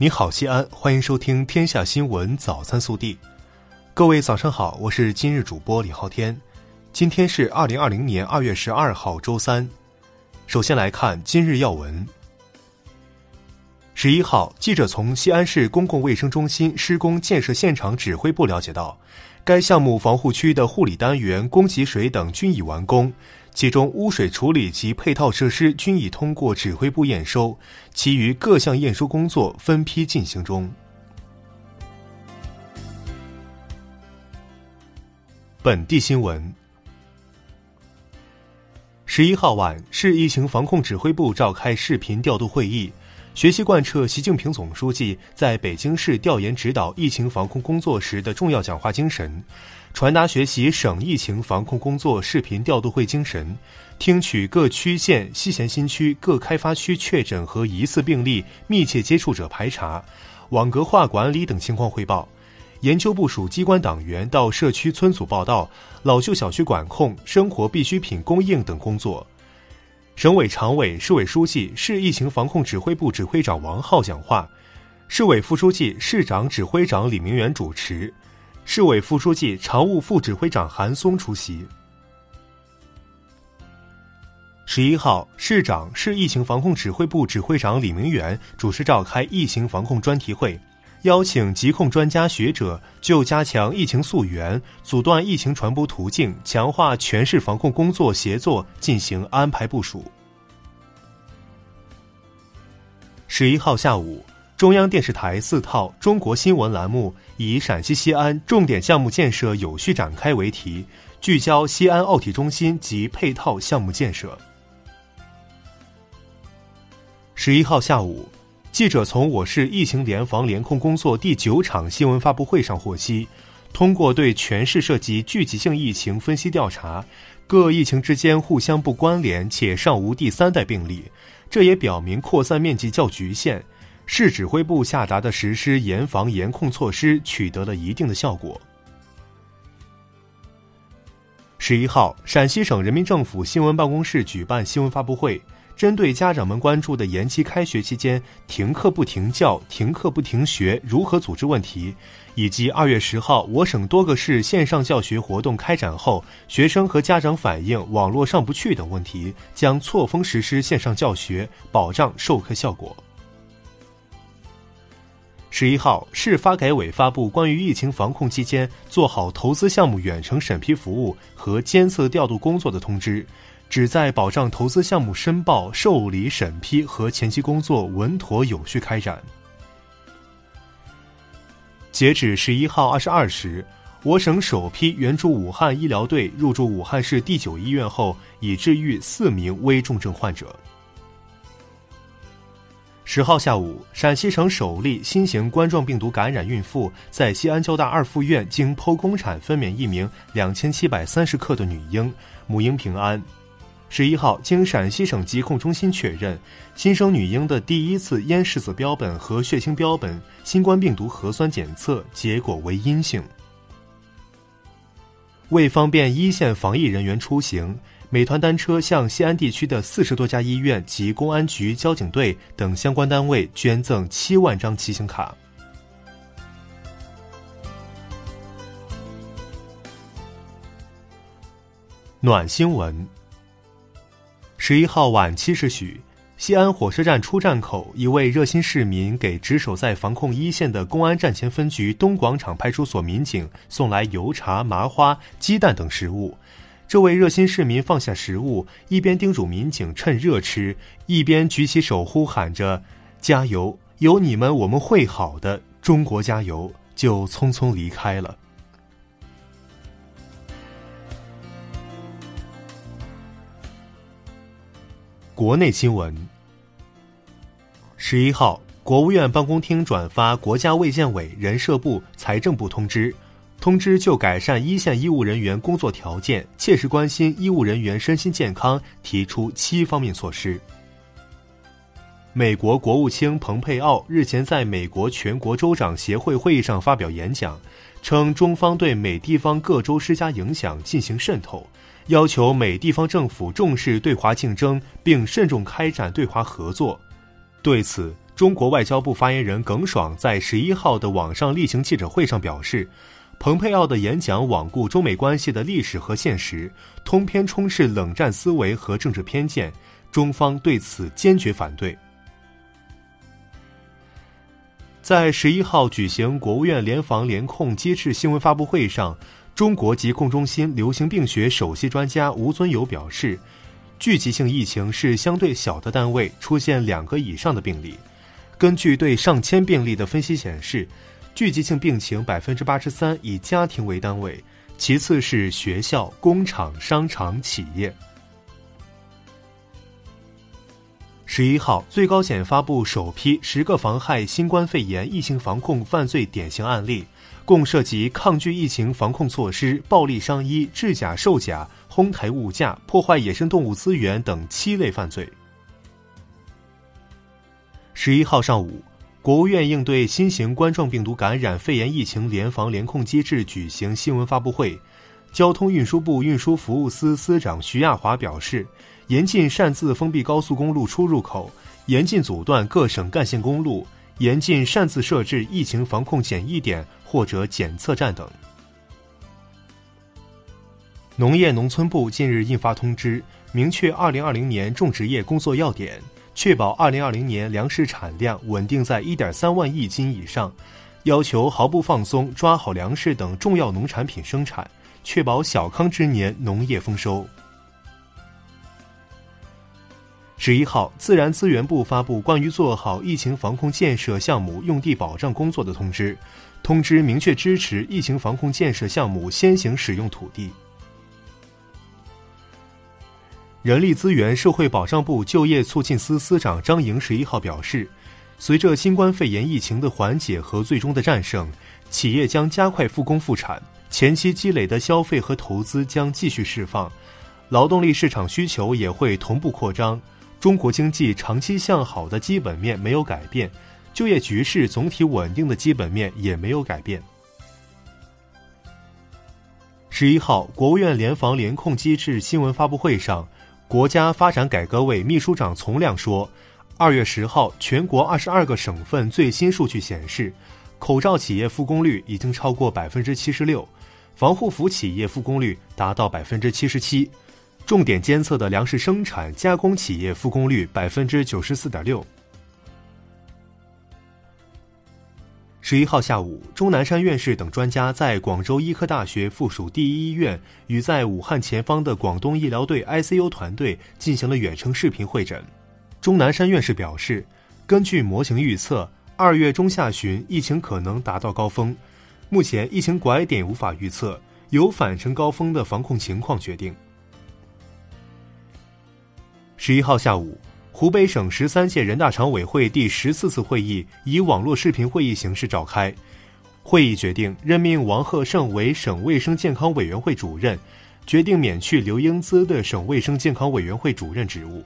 你好，西安，欢迎收听《天下新闻早餐速递》。各位早上好，我是今日主播李昊天。今天是二零二零年二月十二号，周三。首先来看今日要闻。十一号，记者从西安市公共卫生中心施工建设现场指挥部了解到，该项目防护区的护理单元、供给水等均已完工。其中污水处理及配套设施均已通过指挥部验收，其余各项验收工作分批进行中。本地新闻：十一号晚，市疫情防控指挥部召开视频调度会议，学习贯彻习近平总书记在北京市调研指导疫情防控工作时的重要讲话精神。传达学习省疫情防控工作视频调度会精神，听取各区县、西咸新区各开发区确诊和疑似病例、密切接触者排查、网格化管理等情况汇报，研究部署机关党员到社区村组报到、老旧小区管控、生活必需品供应等工作。省委常委、市委书记、市疫情防控指挥部指挥长王浩讲话，市委副书记、市长指挥长李明远主持。市委副书记、常务副指挥长韩松出席。十一号，市长、市疫情防控指挥部指挥长李明远主持召开疫情防控专题会，邀请疾控专家学者就加强疫情溯源、阻断疫情传播途径、强化全市防控工作协作进行安排部署。十一号下午。中央电视台四套中国新闻栏目以“陕西西安重点项目建设有序展开”为题，聚焦西安奥体中心及配套项目建设。十一号下午，记者从我市疫情联防联控工作第九场新闻发布会上获悉，通过对全市涉及聚集性疫情分析调查，各疫情之间互相不关联且尚无第三代病例，这也表明扩散面积较局限。市指挥部下达的实施严防严控措施取得了一定的效果。十一号，陕西省人民政府新闻办公室举办新闻发布会，针对家长们关注的延期开学期间停课不停教、停课不停学如何组织问题，以及二月十号我省多个市线上教学活动开展后，学生和家长反映网络上不去等问题，将错峰实施线上教学，保障授课效果。十一号，市发改委发布关于疫情防控期间做好投资项目远程审批服务和监测调度工作的通知，旨在保障投资项目申报、受理、审批和前期工作稳妥有序开展。截止十一号二十二时，我省首批援助武汉医疗队入驻武汉市第九医院后，已治愈四名危重症患者。十号下午，陕西省首例新型冠状病毒感染孕妇在西安交大二附院经剖宫产分娩一名两千七百三十克的女婴，母婴平安。十一号，经陕西省疾控中心确认，新生女婴的第一次咽拭子标本和血清标本新冠病毒核酸检测结果为阴性。为方便一线防疫人员出行。美团单车向西安地区的四十多家医院及公安局、交警队等相关单位捐赠七万张骑行卡。暖新闻：十一号晚七时许，西安火车站出站口，一位热心市民给值守在防控一线的公安站前分局东广场派出所民警送来油茶、麻花、鸡蛋等食物。这位热心市民放下食物，一边叮嘱民警趁热吃，一边举起手呼喊着“加油，有你们我们会好的，中国加油”，就匆匆离开了。国内新闻：十一号，国务院办公厅转发国家卫健委、人社部、财政部通知。通知就改善一线医务人员工作条件、切实关心医务人员身心健康提出七方面措施。美国国务卿蓬佩奥日前在美国全国州长协会会议上发表演讲，称中方对美地方各州施加影响进行渗透，要求美地方政府重视对华竞争并慎重开展对华合作。对此。中国外交部发言人耿爽在十一号的网上例行记者会上表示，蓬佩奥的演讲罔顾中美关系的历史和现实，通篇充斥冷战思维和政治偏见，中方对此坚决反对。在十一号举行国务院联防联控机制新闻发布会上，中国疾控中心流行病学首席专家吴尊友表示，聚集性疫情是相对小的单位出现两个以上的病例。根据对上千病例的分析显示，聚集性病情百分之八十三以家庭为单位，其次是学校、工厂、商场、企业。十一号，最高检发布首批十个妨害新冠肺炎疫情防控犯罪典型案例，共涉及抗拒疫情防控措施、暴力伤医、制假售假、哄抬物价、破坏野生动物资源等七类犯罪。十一号上午，国务院应对新型冠状病毒感染肺炎疫情联防联控机制举行新闻发布会。交通运输部运输服务司司长徐亚华表示，严禁擅自封闭高速公路出入口，严禁阻断各省干线公路，严禁擅自设置疫情防控检疫点或者检测站等。农业农村部近日印发通知，明确二零二零年种植业工作要点。确保二零二零年粮食产量稳定在一点三万亿斤以上，要求毫不放松抓好粮食等重要农产品生产，确保小康之年农业丰收。十一号，自然资源部发布关于做好疫情防控建设项目用地保障工作的通知，通知明确支持疫情防控建设项目先行使用土地。人力资源社会保障部就业促进司司长张莹十一号表示，随着新冠肺炎疫情的缓解和最终的战胜，企业将加快复工复产，前期积累的消费和投资将继续释放，劳动力市场需求也会同步扩张。中国经济长期向好的基本面没有改变，就业局势总体稳定的基本面也没有改变。十一号，国务院联防联控机制新闻发布会上。国家发展改革委秘书长丛亮说，二月十号，全国二十二个省份最新数据显示，口罩企业复工率已经超过百分之七十六，防护服企业复工率达到百分之七十七，重点监测的粮食生产加工企业复工率百分之九十四点六。十一号下午，钟南山院士等专家在广州医科大学附属第一医院与在武汉前方的广东医疗队 ICU 团队进行了远程视频会诊。钟南山院士表示，根据模型预测，二月中下旬疫情可能达到高峰。目前疫情拐点无法预测，由返程高峰的防控情况决定。十一号下午。湖北省十三届人大常委会第十四次会议以网络视频会议形式召开。会议决定任命王贺胜为省卫生健康委员会主任，决定免去刘英姿的省卫生健康委员会主任职务。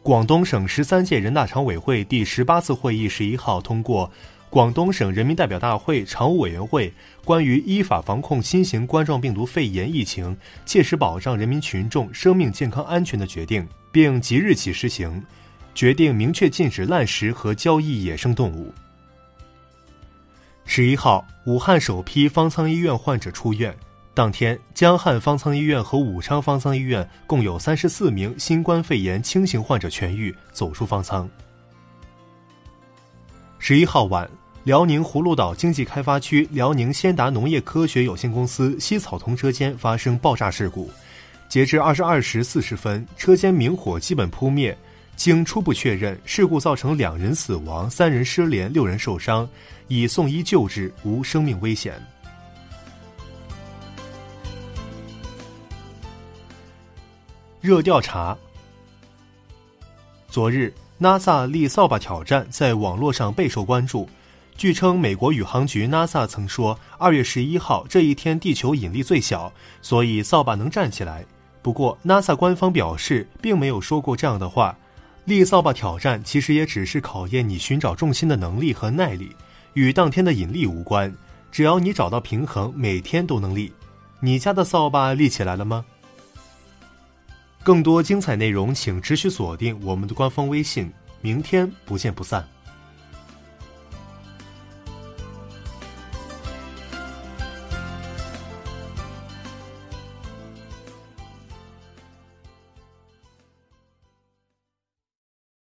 广东省十三届人大常委会第十八次会议十一号通过。广东省人民代表大会常务委员会关于依法防控新型冠状病毒肺炎疫情，切实保障人民群众生命健康安全的决定，并即日起施行。决定明确禁止滥食和交易野生动物。十一号，武汉首批方舱医院患者出院，当天，江汉方舱医院和武昌方舱医院共有三十四名新冠肺炎轻型患者痊愈，走出方舱。十一号晚。辽宁葫芦岛经济开发区辽宁先达农业科学有限公司西草丛车间发生爆炸事故，截至二十二时四十分，车间明火基本扑灭。经初步确认，事故造成两人死亡、三人失联、六人受伤，已送医救治，无生命危险。热调查。昨日，NASA 立扫把挑战在网络上备受关注。据称，美国宇航局 NASA 曾说，二月十一号这一天地球引力最小，所以扫把能站起来。不过，NASA 官方表示并没有说过这样的话。立扫把挑战其实也只是考验你寻找重心的能力和耐力，与当天的引力无关。只要你找到平衡，每天都能立。你家的扫把立起来了吗？更多精彩内容，请持续锁定我们的官方微信。明天不见不散。